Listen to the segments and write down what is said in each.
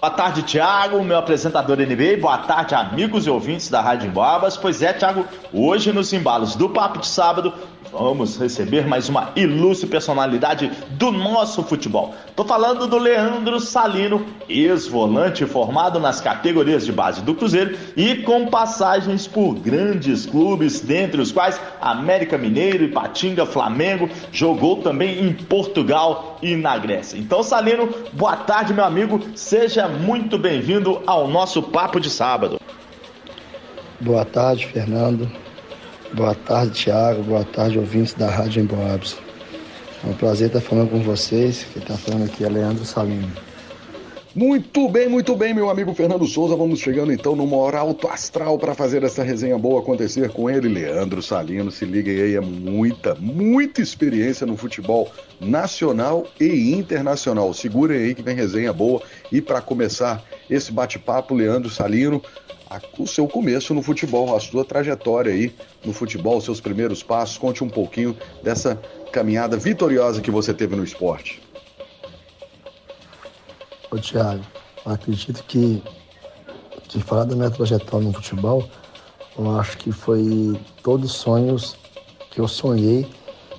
Boa tarde, Thiago, meu apresentador NBA. Boa tarde, amigos e ouvintes da Rádio Embabas. Pois é, Thiago, hoje nos embalos do Papo de Sábado, vamos receber mais uma ilustre personalidade do nosso futebol. Tô falando do Leandro Salino, ex-volante formado nas categorias de base do Cruzeiro e com passagens por grandes clubes, dentre os quais América Mineiro, Ipatinga, Flamengo, jogou também em Portugal e na Grécia. Então, Salino, boa tarde, meu amigo, seja muito bem-vindo ao nosso papo de sábado. Boa tarde, Fernando. Boa tarde, Thiago. Boa tarde, ouvintes da Rádio Emboabs. É um prazer estar falando com vocês. Quem está falando aqui é Leandro Salino. Muito bem, muito bem, meu amigo Fernando Souza. Vamos chegando então numa hora alto astral para fazer essa resenha boa acontecer com ele, Leandro Salino. Se liga aí, é muita, muita experiência no futebol nacional e internacional. Segurem aí que vem resenha boa. E para começar esse bate-papo, Leandro Salino, o seu começo no futebol, a sua trajetória aí no futebol, seus primeiros passos. Conte um pouquinho dessa caminhada vitoriosa que você teve no esporte. Ô Thiago, acredito que, que falar da minha trajetória no futebol, eu acho que foi todos os sonhos que eu sonhei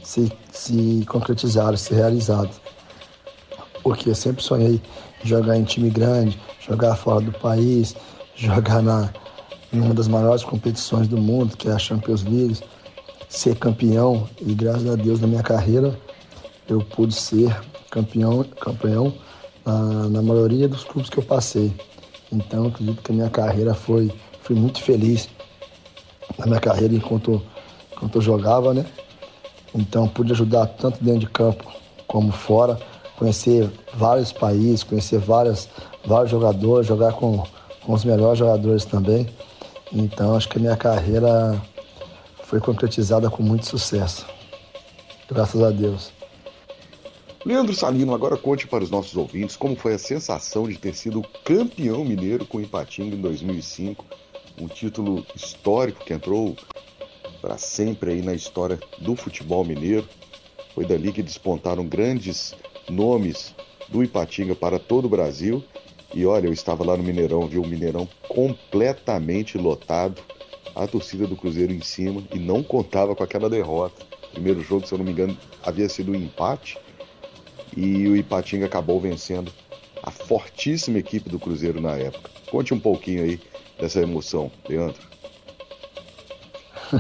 se, se concretizaram, se realizaram. Porque eu sempre sonhei jogar em time grande, jogar fora do país, jogar na, em uma das maiores competições do mundo, que é a Champions League, ser campeão e graças a Deus na minha carreira eu pude ser campeão, campeão na, na maioria dos clubes que eu passei. Então acredito que a minha carreira foi, fui muito feliz na minha carreira enquanto, enquanto eu jogava, né? Então pude ajudar tanto dentro de campo como fora, conhecer vários países, conhecer várias, vários jogadores, jogar com com os melhores jogadores também. Então acho que a minha carreira foi concretizada com muito sucesso. Graças a Deus. Leandro Salino, agora conte para os nossos ouvintes como foi a sensação de ter sido campeão mineiro com o Ipatinga em 2005, um título histórico que entrou para sempre aí na história do futebol mineiro. Foi dali que despontaram grandes nomes do Ipatinga para todo o Brasil e olha, eu estava lá no Mineirão, vi o Mineirão completamente lotado, a torcida do Cruzeiro em cima e não contava com aquela derrota. Primeiro jogo, se eu não me engano, havia sido um empate e o Ipatinga acabou vencendo a fortíssima equipe do Cruzeiro na época. Conte um pouquinho aí dessa emoção, Leandro.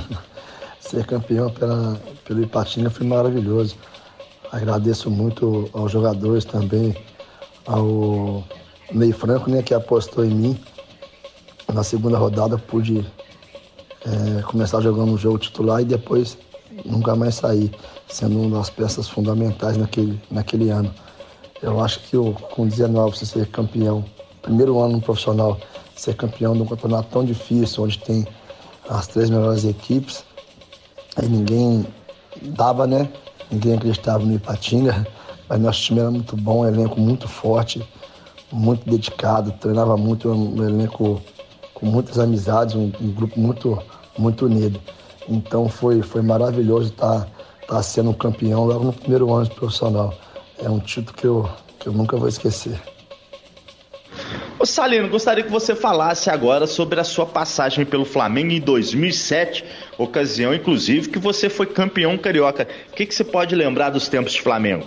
Ser campeão pela, pelo Ipatinga foi maravilhoso. Agradeço muito aos jogadores também, ao Ney Franco, né, que apostou em mim. Na segunda rodada pude é, começar jogando um jogo titular e depois nunca mais sair, sendo uma das peças fundamentais naquele, naquele ano. Eu acho que eu, com 19 você ser campeão, primeiro ano no profissional, ser campeão de um campeonato tão difícil, onde tem as três melhores equipes, aí ninguém dava, né? Ninguém acreditava no Ipatinga, mas nosso time era muito bom, um elenco muito forte muito dedicado, treinava muito, um elenco com muitas amizades, um, um, grupo muito, muito unido. Então foi, foi maravilhoso estar, estar sendo um campeão logo no primeiro ano de profissional. É um título que eu, que eu nunca vou esquecer. Ô Salino, gostaria que você falasse agora sobre a sua passagem pelo Flamengo em 2007, ocasião inclusive que você foi campeão carioca. O que, que você pode lembrar dos tempos de Flamengo?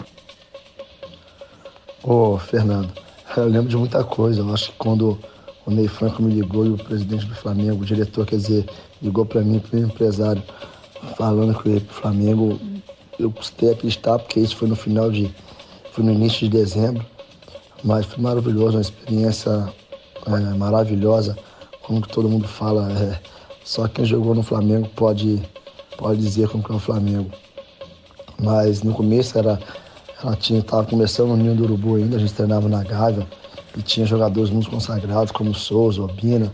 Ô, Fernando, eu lembro de muita coisa. Eu acho que quando o Ney Franco me ligou e o presidente do Flamengo, o diretor, quer dizer, ligou para mim, para o empresário, falando que pro Flamengo, eu custei acreditar, porque isso foi no final de. foi no início de dezembro. Mas foi maravilhoso, uma experiência é, maravilhosa. Como todo mundo fala, é, só quem jogou no Flamengo pode, pode dizer como que é o Flamengo. Mas no começo era tinha, estava começando no Ninho do Urubu ainda, a gente treinava na Gávea. e tinha jogadores muito consagrados como Souza, Obina,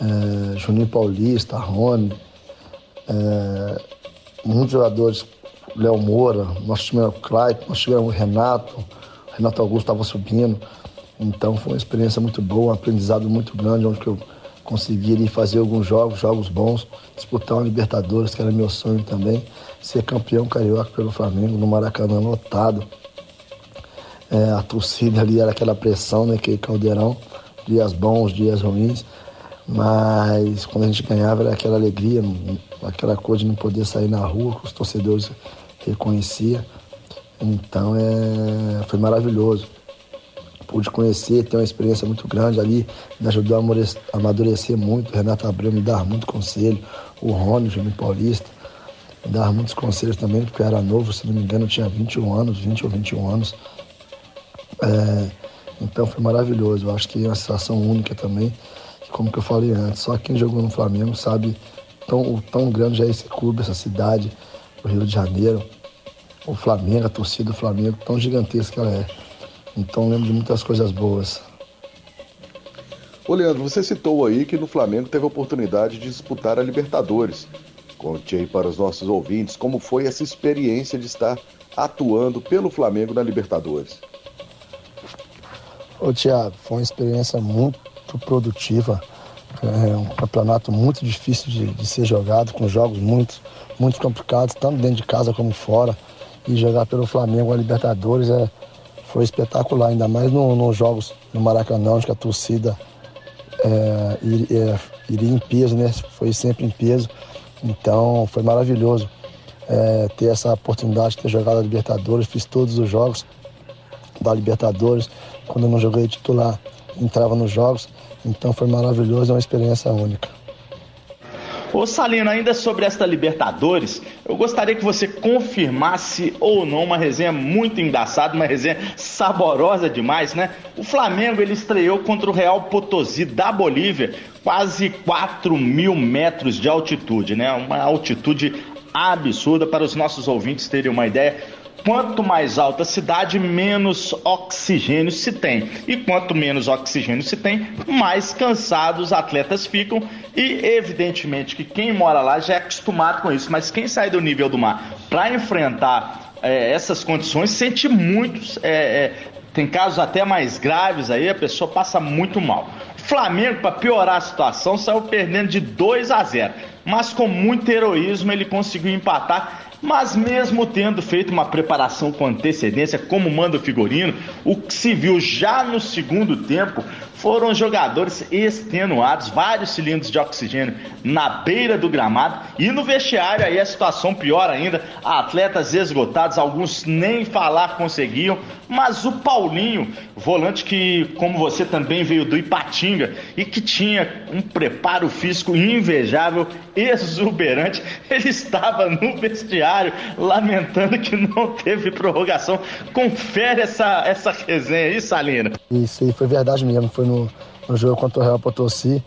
é, Juninho Paulista, Rony, é, muitos jogadores, Léo Moura, nosso time era o Clayton, nós tivemos o Renato, Renato Augusto estava subindo. Então foi uma experiência muito boa, um aprendizado muito grande, onde eu consegui fazer alguns jogos, jogos bons, disputar uma Libertadores, que era meu sonho também, ser campeão carioca pelo Flamengo, no Maracanã lotado. É, a torcida ali era aquela pressão, né, aquele caldeirão, dias bons, dias ruins, mas quando a gente ganhava era aquela alegria, aquela coisa de não poder sair na rua, que os torcedores reconheciam. Então é, foi maravilhoso pude conhecer, ter uma experiência muito grande ali, me ajudou a amadurecer muito. Renato Abreu me dava muito conselho, o Rony, o Júnior Paulista, dava muitos conselhos também, porque eu era novo, se não me engano, eu tinha 21 anos, 20 ou 21 anos. É, então foi maravilhoso, eu acho que é uma situação única também, como que eu falei antes, só quem jogou no Flamengo sabe tão, o tão grande é esse clube, essa cidade, o Rio de Janeiro, o Flamengo, a torcida do Flamengo, tão gigantesca que ela é. Então lembro de muitas coisas boas. Ô Leandro, você citou aí que no Flamengo teve a oportunidade de disputar a Libertadores. Conte aí para os nossos ouvintes como foi essa experiência de estar atuando pelo Flamengo na Libertadores. Ô Tiago, foi uma experiência muito produtiva. É um campeonato muito difícil de, de, ser jogado, com jogos muito, muito complicados, tanto dentro de casa como fora. E jogar pelo Flamengo a Libertadores é, foi espetacular, ainda mais nos no jogos no Maracanã, onde a torcida é, iria, iria em peso, né? Foi sempre em peso. Então foi maravilhoso é, ter essa oportunidade de ter jogado a Libertadores. Fiz todos os jogos da Libertadores. Quando eu não joguei titular, entrava nos jogos. Então foi maravilhoso, é uma experiência única. Ô Salino, ainda sobre esta Libertadores, eu gostaria que você confirmasse ou não uma resenha muito engraçada, uma resenha saborosa demais, né? O Flamengo ele estreou contra o Real Potosí da Bolívia, quase 4 mil metros de altitude, né? Uma altitude absurda para os nossos ouvintes terem uma ideia. Quanto mais alta a cidade, menos oxigênio se tem. E quanto menos oxigênio se tem, mais cansados os atletas ficam. E evidentemente que quem mora lá já é acostumado com isso, mas quem sai do nível do mar para enfrentar é, essas condições sente muito. É, é, tem casos até mais graves aí, a pessoa passa muito mal. Flamengo, para piorar a situação, saiu perdendo de 2 a 0. Mas com muito heroísmo ele conseguiu empatar mas mesmo tendo feito uma preparação com antecedência, como manda o figurino, o que se viu já no segundo tempo foram jogadores extenuados, vários cilindros de oxigênio na beira do gramado e no vestiário aí a situação pior ainda, atletas esgotados, alguns nem falar conseguiam, mas o Paulinho, volante que, como você também veio do Ipatinga e que tinha um preparo físico invejável, exuberante, ele estava no vestiário lamentando que não teve prorrogação. Confere essa, essa resenha aí, Salina. Isso foi verdade mesmo, foi no, no jogo contra o Real Potosí,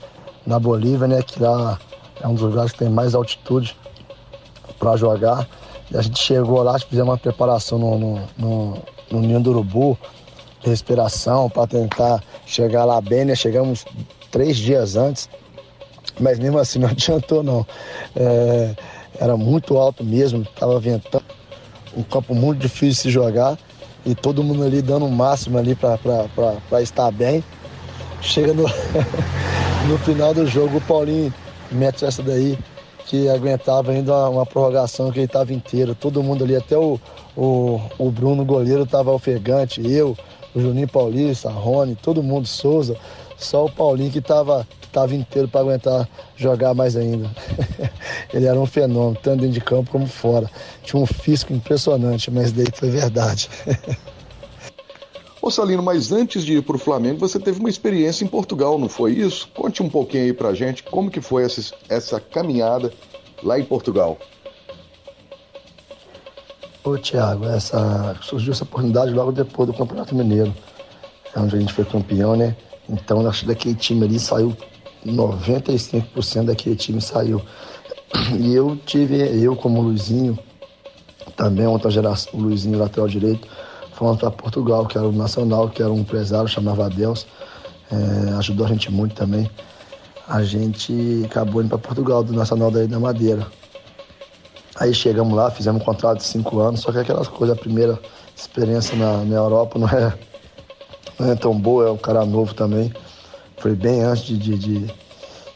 na Bolívia, né? Que lá é um dos lugares que tem mais altitude para jogar. E a gente chegou lá, fizemos uma preparação no, no, no, no Ninho do Urubu, respiração, para tentar chegar lá bem, né? Chegamos três dias antes, mas mesmo assim não adiantou não. É, era muito alto mesmo, estava ventando, um campo muito difícil de se jogar e todo mundo ali dando o máximo ali para estar bem. Chega no, no final do jogo, o Paulinho mete essa daí, que aguentava ainda uma, uma prorrogação que ele estava inteiro. Todo mundo ali, até o, o, o Bruno, goleiro, estava ofegante, eu, o Juninho Paulista, a Rony, todo mundo, Souza. Só o Paulinho que estava tava inteiro para aguentar jogar mais ainda. ele era um fenômeno, tanto dentro de campo como fora. Tinha um físico impressionante, mas daí foi verdade. Ô Salino, mas antes de ir para o Flamengo, você teve uma experiência em Portugal, não foi isso? Conte um pouquinho aí pra gente como que foi essa, essa caminhada lá em Portugal. Ô Thiago, essa, surgiu essa oportunidade logo depois do Campeonato Mineiro, onde a gente foi campeão, né? Então acho que daquele time ali saiu 95% daquele time saiu. E eu tive, eu como Luizinho, também outra geração, o Luizinho lateral direito, fomos para Portugal, que era o Nacional, que era um empresário, chamava Adeus, é, ajudou a gente muito também. A gente acabou indo para Portugal, do Nacional daí da Madeira. Aí chegamos lá, fizemos um contrato de cinco anos, só que aquelas coisas, a primeira experiência na, na Europa não é, não é tão boa, é um cara novo também. Foi bem antes de, de, de,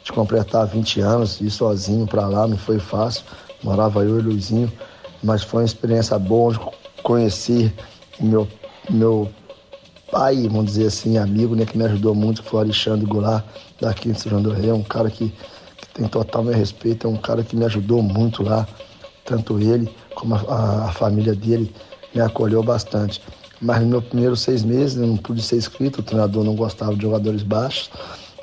de completar 20 anos, ir sozinho para lá, não foi fácil. Morava eu e o Luizinho, mas foi uma experiência boa, onde conheci meu, meu pai, vamos dizer assim, amigo, né, que me ajudou muito, que foi o Alexandre Goulart, daqui de São João do Rei, um cara que, que tem total meu respeito, é um cara que me ajudou muito lá, tanto ele como a, a família dele me acolheu bastante. Mas nos meus primeiros seis meses eu não pude ser inscrito, o treinador não gostava de jogadores baixos,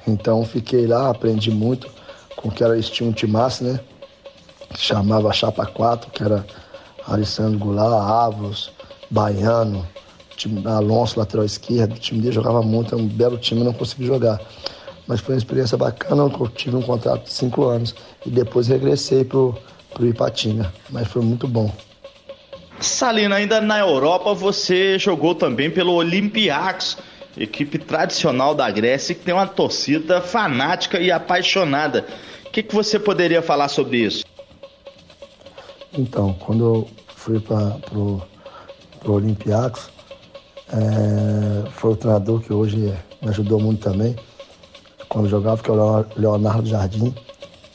então fiquei lá, aprendi muito com que era esse time timasse, né? Que chamava Chapa 4, que era Alessandro Goulart, Ávaros, Baiano, time, Alonso, lateral esquerdo, o time dele jogava muito, é um belo time, não consegui jogar. Mas foi uma experiência bacana, eu tive um contrato de cinco anos e depois regressei pro, pro Ipatinga, mas foi muito bom. Salina, ainda na Europa você jogou também pelo Olympiacos, equipe tradicional da Grécia que tem uma torcida fanática e apaixonada. O que, que você poderia falar sobre isso? Então, quando eu fui para pro, pro Olympiacos, é, foi o treinador que hoje me ajudou muito também. Quando jogava, que é o Leonardo Jardim.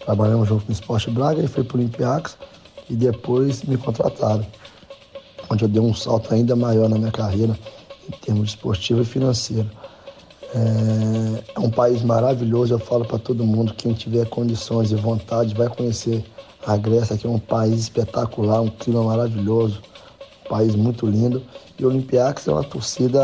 Trabalhamos junto no Esporte Braga e fui para o Olympiacos e depois me contrataram onde eu dei um salto ainda maior na minha carreira em termos esportivo e financeiro. É, é um país maravilhoso, eu falo para todo mundo, quem tiver condições e vontade vai conhecer a Grécia, que é um país espetacular, um clima maravilhoso, país muito lindo. E o Olympiacos é uma torcida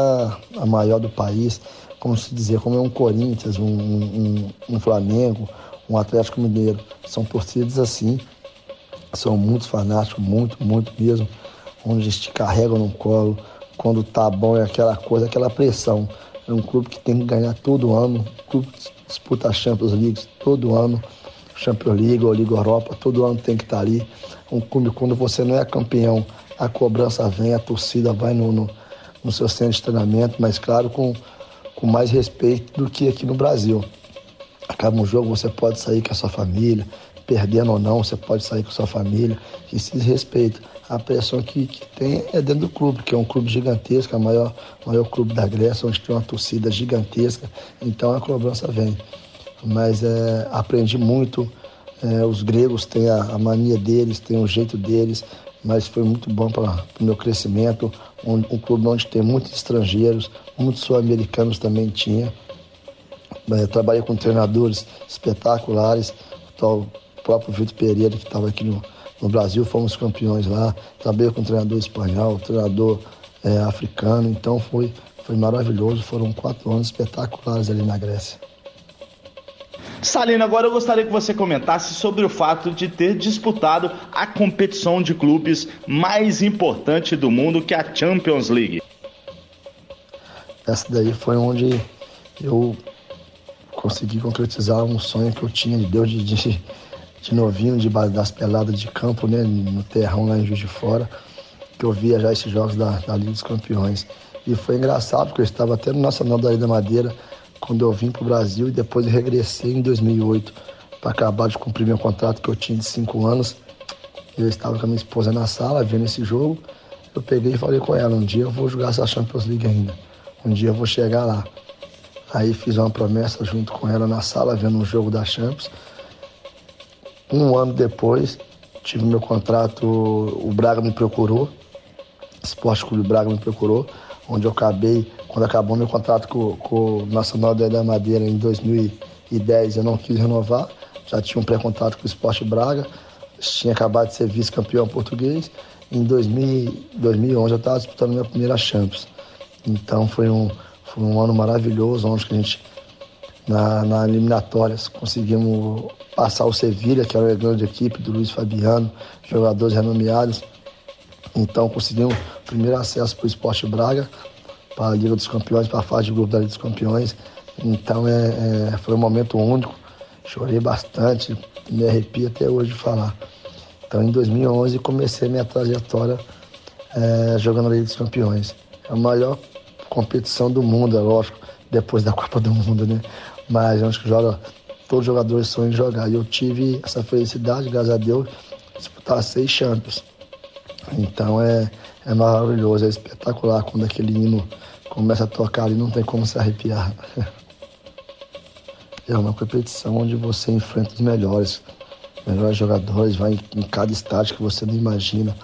a maior do país, como se dizer, como é um Corinthians, um, um, um Flamengo, um Atlético Mineiro. São torcidas assim, são muito fanáticos, muito, muito mesmo onde eles te carregam no colo. Quando tá bom é aquela coisa, aquela pressão. É um clube que tem que ganhar todo ano, um clube que disputa a Champions League todo ano, Champions League ou Liga Europa, todo ano tem que estar tá ali. Um clube, quando você não é campeão, a cobrança vem, a torcida vai no, no, no seu centro de treinamento, mas claro, com, com mais respeito do que aqui no Brasil. Acaba um jogo, você pode sair com a sua família, perdendo ou não, você pode sair com a sua família, e se respeita a pressão que, que tem é dentro do clube, que é um clube gigantesco, é o maior, maior clube da Grécia, onde tem uma torcida gigantesca, então a cobrança vem. Mas é, aprendi muito, é, os gregos têm a, a, mania deles, têm o jeito deles, mas foi muito bom para o meu crescimento, um, um, clube onde tem muitos estrangeiros, muitos sul-americanos também tinha. É, trabalhei com treinadores espetaculares, o próprio Vitor Pereira, que estava aqui no, no Brasil, fomos campeões lá. Trabalhei com treinador espanhol, treinador é, africano, então foi, foi maravilhoso. Foram quatro anos espetaculares ali na Grécia. Salino, agora eu gostaria que você comentasse sobre o fato de ter disputado a competição de clubes mais importante do mundo, que é a Champions League. Essa daí foi onde eu consegui concretizar um sonho que eu tinha de Deus de, de de novinho, de, das peladas de campo, né, no terrão lá em Juiz de Fora, que eu via já esses jogos da, da Liga dos Campeões. E foi engraçado, porque eu estava até no Nacional da Ilha Madeira, quando eu vim para o Brasil e depois regressei em 2008 para acabar de cumprir meu contrato que eu tinha de cinco anos. Eu estava com a minha esposa na sala vendo esse jogo. Eu peguei e falei com ela: um dia eu vou jogar essa Champions League ainda. Um dia eu vou chegar lá. Aí fiz uma promessa junto com ela na sala, vendo um jogo da Champions. Um ano depois, tive meu contrato, o Braga me procurou, Esporte Clube Braga me procurou, onde eu acabei, quando acabou meu contrato com, com o Nacional da Madeira em 2010, eu não quis renovar, já tinha um pré-contrato com o Esporte Braga, tinha acabado de ser vice-campeão português, em 2000, 2011 eu estava disputando minha primeira Champions. Então foi um, foi um ano maravilhoso, onde a gente na, na eliminatórias. Conseguimos passar o Sevilha, que era uma grande equipe do Luiz Fabiano, jogadores renomeados. Então conseguimos o primeiro acesso para o Esporte Braga, para a Liga dos Campeões, para a fase de grupo da Liga dos Campeões. Então é, é, foi um momento único. Chorei bastante, me arrepio até hoje de falar. Então em 2011 comecei minha trajetória é, jogando na Liga dos Campeões. é a maior competição do mundo, é lógico, depois da Copa do Mundo, né? Mas acho que joga, todos os jogadores sonham em jogar. E eu tive essa felicidade, graças a Deus, disputar seis Champions. Então é, é maravilhoso, é espetacular quando aquele hino começa a tocar ali, não tem como se arrepiar. É uma competição onde você enfrenta os melhores, melhores jogadores, vai em cada estádio que você não imagina.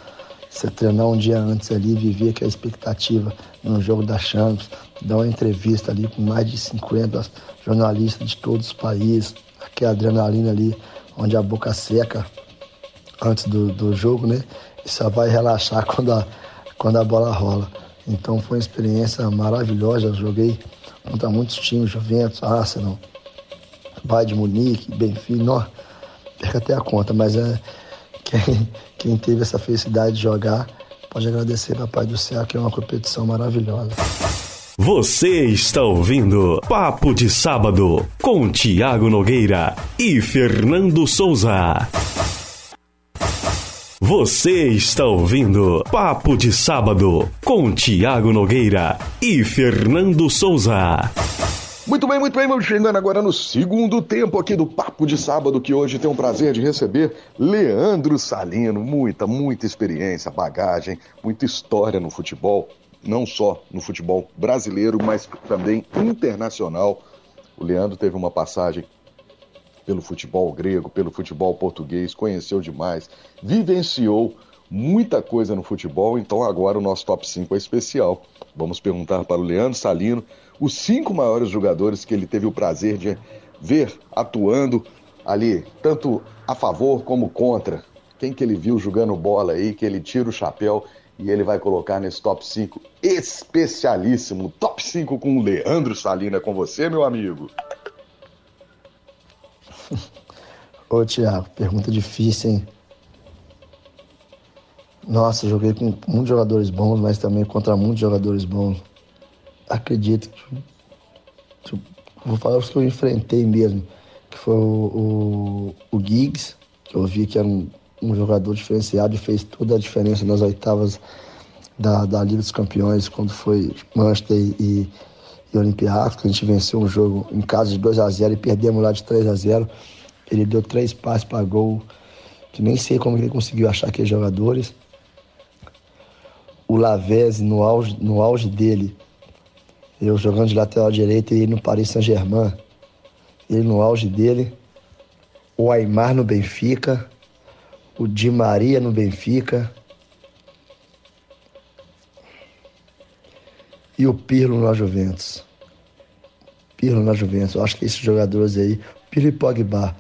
Você treinar um dia antes ali, viver aquela expectativa no jogo da Champions, dar uma entrevista ali com mais de 50 jornalistas de todos os países, aquela adrenalina ali, onde a boca seca antes do, do jogo, né? E só vai relaxar quando a, quando a bola rola. Então foi uma experiência maravilhosa. Joguei contra muitos times, Juventus, Arsenal, Bayern de Munique, Benfica, perca até a conta, mas é quem, quem teve essa felicidade de jogar pode agradecer Papai do Céu, que é uma competição maravilhosa. Você está ouvindo Papo de Sábado com Tiago Nogueira e Fernando Souza. Você está ouvindo Papo de Sábado com Tiago Nogueira e Fernando Souza. Muito bem, muito bem, vamos chegando agora no segundo tempo aqui do Papo de Sábado, que hoje tem o prazer de receber Leandro Salino. Muita, muita experiência, bagagem, muita história no futebol, não só no futebol brasileiro, mas também internacional. O Leandro teve uma passagem pelo futebol grego, pelo futebol português, conheceu demais, vivenciou muita coisa no futebol, então agora o nosso top 5 é especial. Vamos perguntar para o Leandro Salino os cinco maiores jogadores que ele teve o prazer de ver atuando ali, tanto a favor como contra. Quem que ele viu jogando bola aí, que ele tira o chapéu e ele vai colocar nesse top 5 especialíssimo. Top 5 com o Leandro Salina. É com você, meu amigo. Ô, Tiago, pergunta difícil, hein? Nossa, joguei com muitos jogadores bons, mas também contra muitos jogadores bons acredito que. Vou falar os que eu enfrentei mesmo, que foi o, o, o Giggs, que eu vi que era um, um jogador diferenciado e fez toda a diferença nas oitavas da, da Liga dos Campeões, quando foi Manchester e, e Olympiacos, a gente venceu um jogo em casa de 2 a 0 e perdemos lá de 3 a 0 Ele deu três passes para gol, que nem sei como ele conseguiu achar aqueles jogadores. O Lavezzi, no auge, no auge dele, eu jogando de lateral direito e no Paris Saint-Germain. Ele no auge dele. O Aymar no Benfica. O Di Maria no Benfica. E o Pirlo na Juventus. Pirlo na Juventus. Eu acho que esses jogadores aí, Pirlo e Pogba,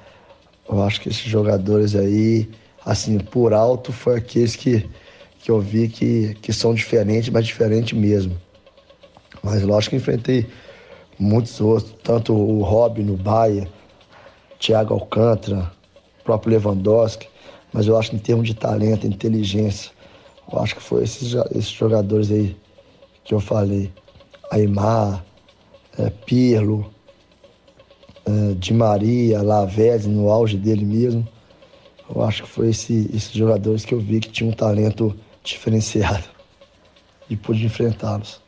eu acho que esses jogadores aí, assim, por alto, foi aqueles que, que eu vi que, que são diferentes, mas diferentes mesmo. Mas lógico que enfrentei muitos outros, tanto o Robin no Bahia, Thiago Alcântara, o próprio Lewandowski, mas eu acho que em termos de talento, inteligência, eu acho que foi esses, esses jogadores aí que eu falei. Aymar, é, Pirlo, é, Di Maria, Lavezzi no auge dele mesmo. Eu acho que foi esse, esses jogadores que eu vi que tinham um talento diferenciado e pude enfrentá-los.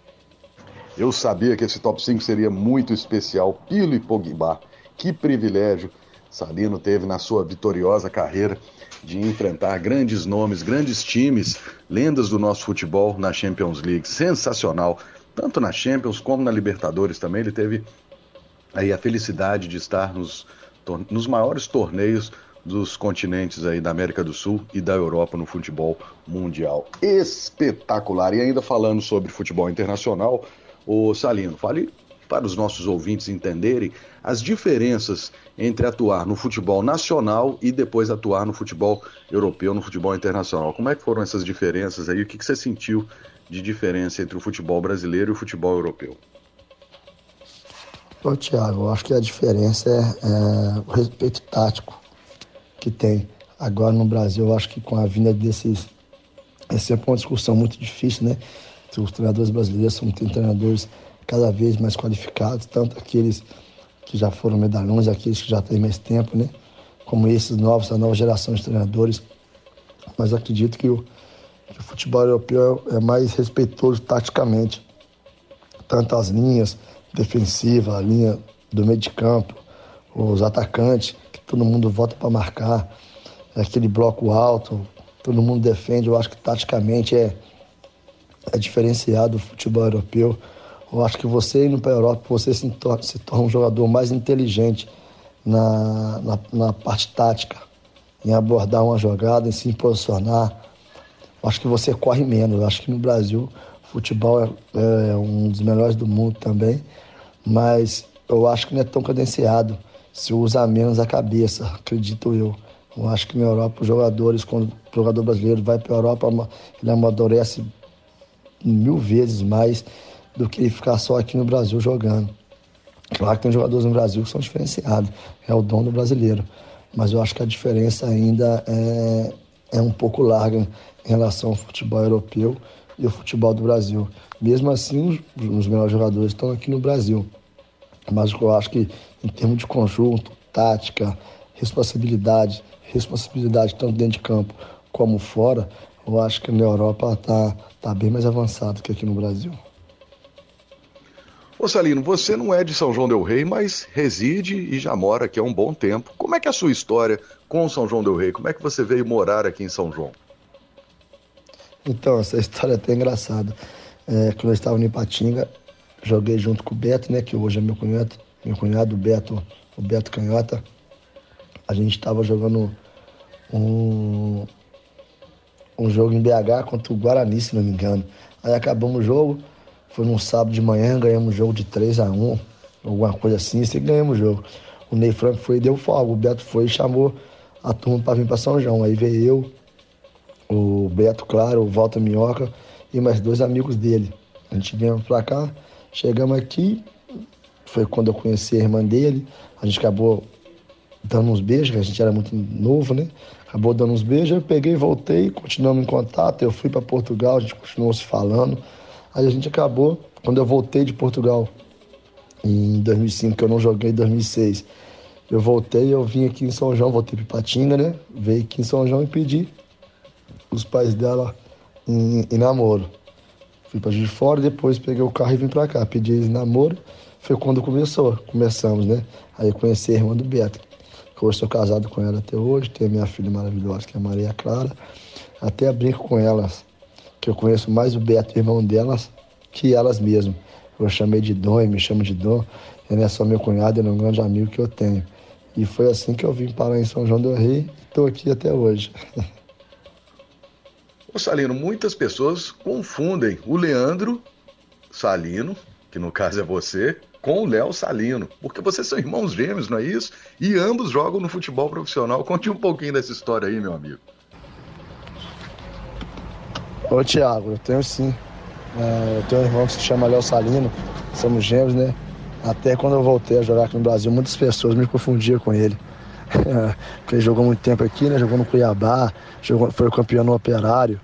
Eu sabia que esse top 5 seria muito especial. Pilo e Pogba, que privilégio Salino teve na sua vitoriosa carreira de enfrentar grandes nomes, grandes times, lendas do nosso futebol na Champions League. Sensacional, tanto na Champions como na Libertadores também. Ele teve aí a felicidade de estar nos, nos maiores torneios dos continentes aí da América do Sul e da Europa no futebol mundial. Espetacular. E ainda falando sobre futebol internacional, o Salino, fale para os nossos ouvintes entenderem as diferenças entre atuar no futebol nacional e depois atuar no futebol europeu, no futebol internacional. Como é que foram essas diferenças aí? O que, você sentiu de diferença entre o futebol brasileiro e o futebol europeu? Ô, Thiago, eu acho que a diferença é, é, o respeito tático que tem. Agora no Brasil, eu acho que com a vinda desses. É sempre uma discussão muito difícil, né? Os treinadores brasileiros são treinadores cada vez mais qualificados, tanto aqueles que já foram medalhões, aqueles que já têm mais tempo, né? Como esses novos, a nova geração de treinadores. Mas acredito que o, que o futebol europeu é mais respeitoso taticamente. Tanto as linhas defensivas, a linha do meio de campo, os atacantes, que todo mundo volta para marcar, aquele bloco alto, todo mundo defende. Eu acho que taticamente é, é diferenciado o futebol europeu. Eu acho que você indo para a Europa, você se torna, se torna um jogador mais inteligente na, na, na, parte tática, em abordar uma jogada, em se posicionar. Eu acho que você corre menos. Eu acho que no Brasil futebol é, é um dos melhores do mundo também, mas eu acho que não é tão cadenciado. Se usa menos a cabeça, acredito eu. Eu acho que na Europa os jogadores, quando o jogador brasileiro vai para a Europa, ele amadurece mil vezes mais do que ele ficar só aqui no Brasil jogando. Claro que tem jogadores no Brasil que são diferenciados, é o dom do brasileiro. Mas eu acho que a diferença ainda é, é um pouco larga em relação ao futebol europeu e ao futebol do Brasil. Mesmo assim, os, os melhores jogadores estão aqui no Brasil. Mas eu acho que, em termos de conjunto, tática, responsabilidade, responsabilidade tanto dentro de campo como fora, eu acho que na Europa está tá bem mais avançado que aqui no Brasil. Ô Salino, você não é de São João del Rei, mas reside e já mora aqui há um bom tempo. Como é que é a sua história com São João del Rei? Como é que você veio morar aqui em São João? Então, essa história é até engraçada. É, quando eu estava em Ipatinga, joguei junto com o Beto, né, que hoje é meu cunhado, meu cunhado, o Beto, o Beto Canhota. A gente estava jogando um, um jogo em BH contra o Guarani, se não me engano. Aí acabamos o jogo, foi num sábado de manhã, ganhamos o jogo de 3 a 1 alguma coisa assim, e ganhamos o jogo. O Ney Franco foi e deu folga, o Beto foi e chamou a turma para vir para São João. Aí veio eu, o Beto, claro, o Walter Minhoca e mais dois amigos dele. A gente veio para cá, chegamos aqui, foi quando eu conheci a irmã dele, a gente acabou dando uns beijos, a gente era muito novo, né? Acabou dando uns beijos, eu peguei, voltei, continuamos em contato, eu fui para Portugal, a gente continuou se falando. Aí a gente acabou, quando eu voltei de Portugal, em 2005, que eu não joguei em 2006, eu voltei, eu vim aqui em São João, voltei para Patinga, né? Veio aqui em São João e pedi os pais dela em, em namoro. Fui para Juiz de Fora, depois peguei o carro e vim para cá. Pedi eles namoro, foi quando começou, começamos, né? Aí eu conheci a irmã do Beto, que hoje sou casado com ela até hoje, tenho minha filha maravilhosa, que é a Maria Clara. Até brinco com elas, que eu conheço mais o Beto, irmão delas, que elas mesmas. Eu chamei de Dom e me chamo de Dom. Ele é só meu cunhado, ele é um grande amigo que eu tenho. E foi assim que eu vim parar em São João do Rei e estou aqui até hoje. Ô Salino, muitas pessoas confundem o Leandro Salino, que no caso é você, com o Léo Salino, porque vocês são irmãos gêmeos, não é isso? E ambos jogam no futebol profissional. Conte um pouquinho dessa história aí, meu amigo. Ô Tiago, eu tenho sim. É, eu tenho um irmão que se chama Léo Salino, somos gêmeos, né? Até quando eu voltei a jogar aqui no Brasil, muitas pessoas me confundiam com ele. Porque ele jogou muito tempo aqui, né? Jogou no Cuiabá, jogou, foi campeão no Operário,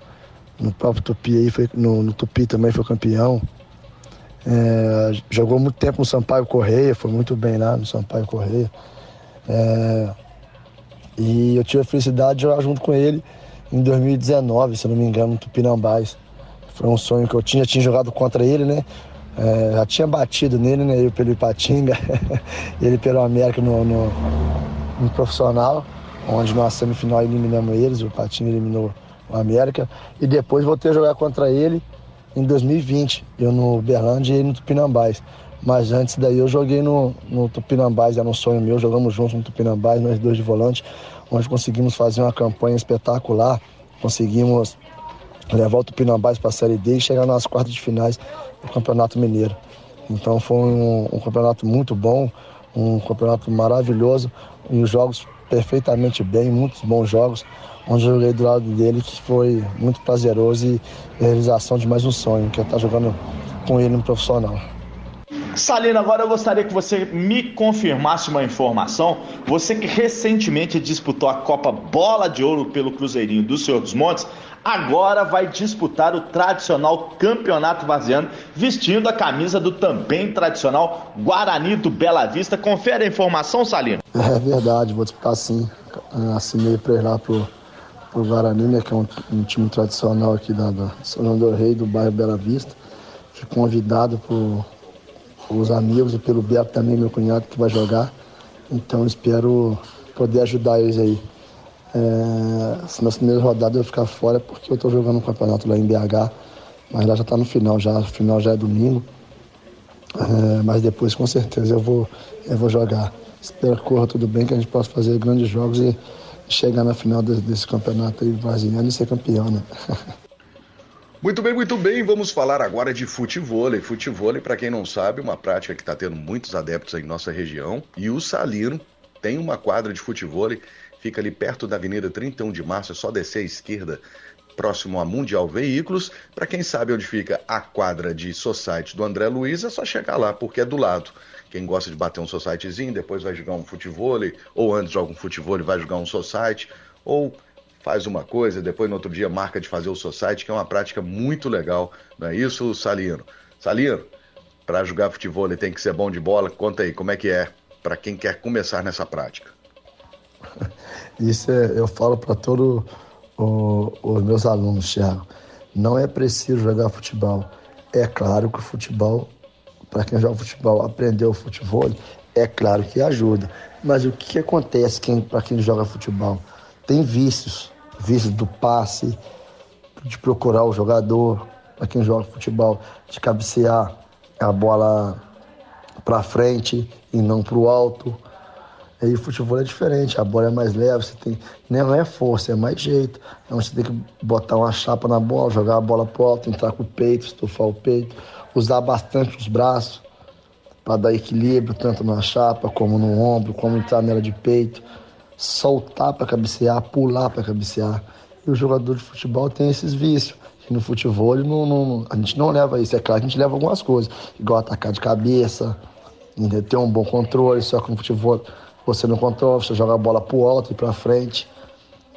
no próprio Tupi aí, foi, no, no Tupi também foi campeão. É, jogou muito tempo no Sampaio Correia, foi muito bem lá no Sampaio Correia. É, e eu tive a felicidade de jogar junto com ele em 2019, se não me engano, no Tupinambás. Foi um sonho que eu tinha, tinha jogado contra ele, né? É, já tinha batido nele, né? Eu pelo Ipatinga, ele pelo América no, no, no, profissional, onde na semifinal eliminamos eles, o Ipatinga eliminou o América. E depois voltei a jogar contra ele em 2020, eu no Berlândia e ele no Tupinambás. Mas antes daí eu joguei no, no Tupinambás, era um sonho meu, jogamos juntos no Tupinambás, nós dois de volante, onde conseguimos fazer uma campanha espetacular, conseguimos levar o Tupinambás para a Série D e chegar nas quartas de finais do Campeonato Mineiro. Então foi um, um campeonato muito bom, um campeonato maravilhoso, e os jogos perfeitamente bem, muitos bons jogos, onde eu joguei do lado dele, que foi muito prazeroso e realização de mais um sonho, que é estar jogando com ele no profissional. Salino, agora eu gostaria que você me confirmasse uma informação. Você que recentemente disputou a Copa Bola de Ouro pelo Cruzeirinho do Senhor dos Montes, agora vai disputar o tradicional Campeonato Vaziano, vestindo a camisa do também tradicional Guarani do Bela Vista. Confere a informação, Salino. É verdade, vou disputar sim. Assinei para ir lá pro, o Guarani, né, que é um, um, time tradicional aqui da, da São João do Rei, do bairro Bela Vista. Fui convidado por os amigos e pelo Beto também, meu cunhado, que vai jogar. Então espero poder ajudar eles aí. É, se nas primeiras rodadas eu ficar fora, porque eu estou jogando um campeonato lá em BH, mas lá já está no final, já, o final já é domingo. É, mas depois com certeza eu vou, eu vou jogar. Espero que corra tudo bem, que a gente possa fazer grandes jogos e chegar na final desse, desse campeonato aí brasileiro e ser campeão, né? Muito bem, muito bem. Vamos falar agora de futebol. Futebol, para quem não sabe, uma prática que está tendo muitos adeptos em nossa região. E o Salino tem uma quadra de futebol, fica ali perto da Avenida 31 de Março, é só descer à esquerda, próximo a Mundial Veículos. Para quem sabe onde fica a quadra de Society do André Luiz, é só chegar lá, porque é do lado. Quem gosta de bater um societyzinho, depois vai jogar um futebol, ou antes joga um futebol vai jogar um society, ou faz uma coisa, depois no outro dia marca de fazer o society, que é uma prática muito legal, não é isso, Salino? Salino, para jogar futebol tem que ser bom de bola, conta aí, como é que é para quem quer começar nessa prática? Isso é, eu falo para todos os meus alunos, Thiago. Não é preciso jogar futebol. É claro que o futebol para quem joga futebol aprender o futebol, é claro que ajuda. Mas o que acontece para quem joga futebol? Tem vícios, vícios do passe, de procurar o jogador, para quem joga futebol, de cabecear a bola para frente e não para o alto. Aí o futebol é diferente, a bola é mais leve, você tem. Não é força, é mais jeito. Então você tem que botar uma chapa na bola, jogar a bola pro alto, entrar com o peito, estufar o peito usar bastante os braços para dar equilíbrio, tanto na chapa como no ombro, como entrar nela de peito, soltar para cabecear, pular para cabecear. E o jogador de futebol tem esses vícios. No futebol não, não, a gente não leva isso, é claro que a gente leva algumas coisas, igual atacar de cabeça, ter um bom controle, só que no futebol você não controla, você joga a bola pro alto e para frente.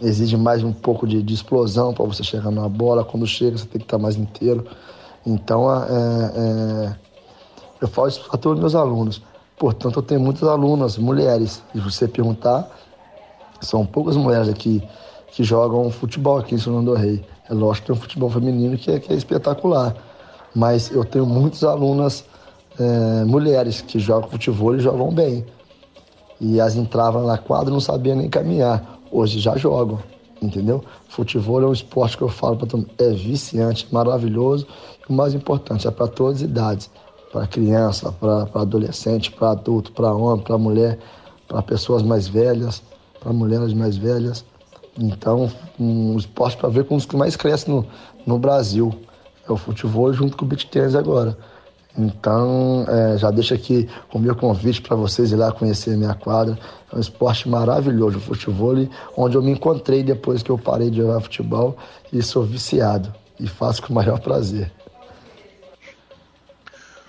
Exige mais um pouco de, de explosão para você chegar na bola. Quando chega, você tem que estar mais inteiro. Então, é, é, eu falo isso para todos os meus alunos. Portanto, eu tenho muitas alunas, mulheres. E você perguntar, são poucas mulheres aqui que jogam futebol aqui em São João do Rei. É lógico que tem um futebol feminino que é, que é espetacular. Mas eu tenho muitas alunas é, mulheres que jogam futebol e jogam bem. E as entravam na quadra e não sabiam nem caminhar. Hoje já jogam, entendeu? Futebol é um esporte que eu falo para todo mundo, é viciante, maravilhoso o mais importante é para todas as idades, para criança, para adolescente, para adulto, para homem, para mulher, para pessoas mais velhas, para mulheres mais velhas. Então, um esporte para ver com os que mais crescem no, no Brasil. É o futebol junto com o beat tennis agora. Então, é, já deixo aqui o meu convite para vocês ir lá conhecer a minha quadra. É um esporte maravilhoso, o futebol, onde eu me encontrei depois que eu parei de jogar futebol e sou viciado. E faço com o maior prazer.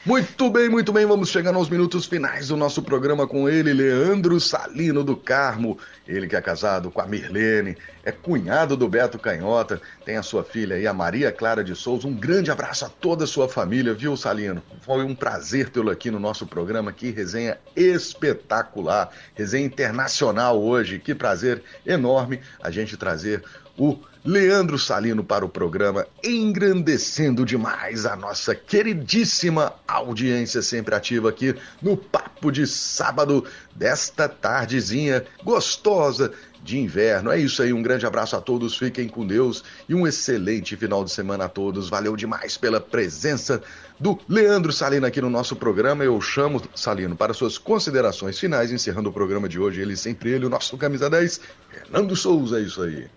Muito bem, muito bem, vamos chegando aos minutos finais do nosso programa com ele, Leandro Salino do Carmo. Ele que é casado com a Mirlene, é cunhado do Beto Canhota, tem a sua filha aí, a Maria Clara de Souza. Um grande abraço a toda a sua família, viu, Salino? Foi um prazer tê-lo aqui no nosso programa, que resenha espetacular, resenha internacional hoje. Que prazer enorme a gente trazer o Leandro Salino para o programa, engrandecendo demais a nossa queridíssima audiência sempre ativa aqui no Papo de Sábado, desta tardezinha gostosa de inverno. É isso aí, um grande abraço a todos, fiquem com Deus e um excelente final de semana a todos. Valeu demais pela presença do Leandro Salino aqui no nosso programa. Eu chamo Salino para suas considerações finais, encerrando o programa de hoje. Ele sempre ele, o nosso camisa 10, Fernando Souza, é isso aí.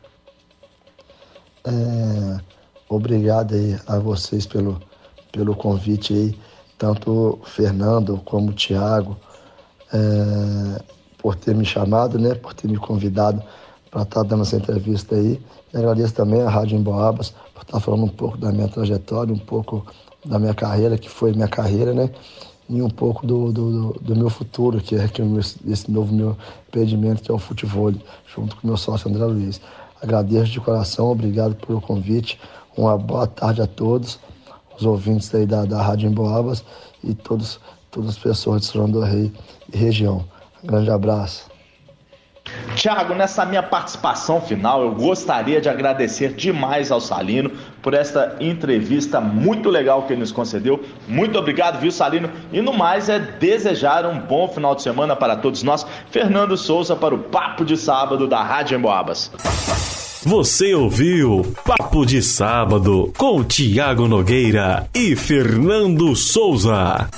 É, obrigado aí a vocês pelo, pelo convite aí, tanto o Fernando como o Thiago, é, por ter me chamado, né, por ter me convidado para estar tá dando essa entrevista aí. E agradeço também a Rádio Emboabas por estar tá falando um pouco da minha trajetória, um pouco da minha carreira, que foi minha carreira, né? E um pouco do, do, do meu futuro, que é, que esse novo meu empreendimento, que é o futebol, junto com o meu sócio André Luiz. Agradeço de coração, obrigado pelo convite. Uma boa tarde a todos, os ouvintes aí da, da Rádio Emboabas e todos, todas as pessoas de São do Rei e região. Um grande abraço. Tiago, nessa minha participação final, eu gostaria de agradecer demais ao Salino por esta entrevista muito legal que ele nos concedeu. Muito obrigado, viu, Salino? E no mais é desejar um bom final de semana para todos nós. Fernando Souza para o Papo de Sábado da Rádio Emboabas. Você ouviu Papo de Sábado com Tiago Nogueira e Fernando Souza.